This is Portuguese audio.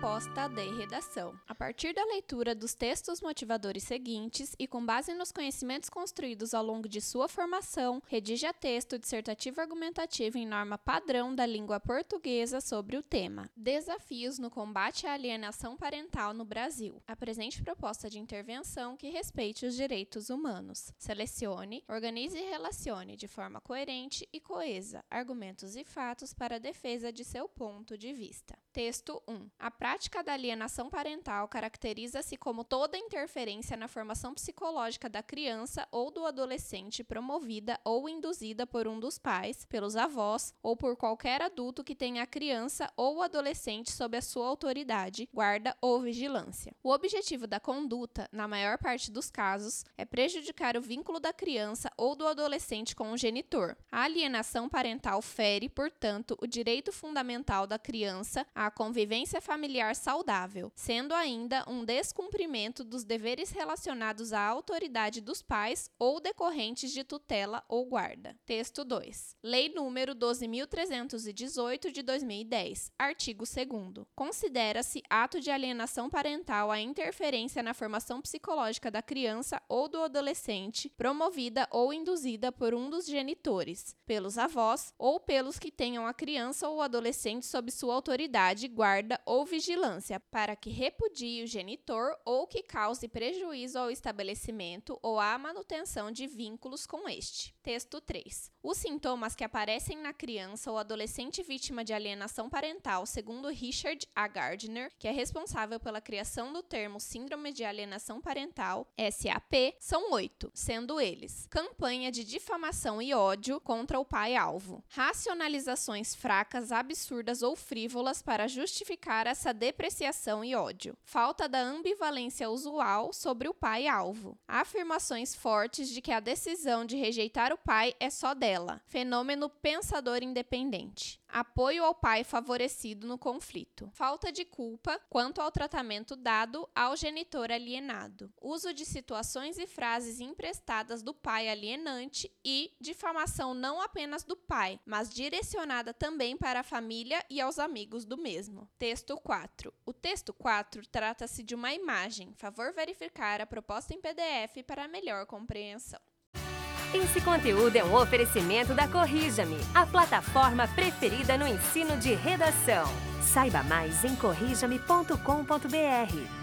Proposta de redação. A partir da leitura dos textos motivadores seguintes e com base nos conhecimentos construídos ao longo de sua formação, redija texto dissertativo argumentativo em norma padrão da língua portuguesa sobre o tema. Desafios no combate à alienação parental no Brasil. Apresente proposta de intervenção que respeite os direitos humanos. Selecione, organize e relacione de forma coerente e coesa argumentos e fatos para a defesa de seu ponto de vista. Texto 1. A da alienação parental caracteriza-se como toda interferência na formação psicológica da criança ou do adolescente promovida ou induzida por um dos pais, pelos avós ou por qualquer adulto que tenha a criança ou o adolescente sob a sua autoridade, guarda ou vigilância. O objetivo da conduta, na maior parte dos casos, é prejudicar o vínculo da criança ou do adolescente com o genitor. A alienação parental fere, portanto, o direito fundamental da criança à convivência familiar saudável, sendo ainda um descumprimento dos deveres relacionados à autoridade dos pais ou decorrentes de tutela ou guarda. Texto 2. Lei número 12318 de 2010, artigo 2 Considera-se ato de alienação parental a interferência na formação psicológica da criança ou do adolescente, promovida ou induzida por um dos genitores, pelos avós ou pelos que tenham a criança ou adolescente sob sua autoridade, guarda ou vigilância, para que repudie o genitor ou que cause prejuízo ao estabelecimento ou à manutenção de vínculos com este. Texto 3. Os sintomas que aparecem na criança ou adolescente vítima de alienação parental, segundo Richard A. Gardner, que é responsável pela criação do termo Síndrome de Alienação Parental, SAP, são oito, sendo eles: campanha de difamação e ódio contra o pai-alvo, racionalizações fracas, absurdas ou frívolas para justificar essa depreciação e ódio, falta da ambivalência usual sobre o pai-alvo, afirmações fortes de que a decisão de rejeitar o pai é só dela, fenômeno pensador independente. Apoio ao pai favorecido no conflito, falta de culpa quanto ao tratamento dado ao genitor alienado, uso de situações e frases emprestadas do pai alienante e difamação não apenas do pai, mas direcionada também para a família e aos amigos do mesmo. Texto 4. O texto 4 trata-se de uma imagem. Favor verificar a proposta em PDF para melhor compreensão. Esse conteúdo é um oferecimento da Corrija-me, a plataforma preferida no ensino de redação. Saiba mais em corrijame.com.br.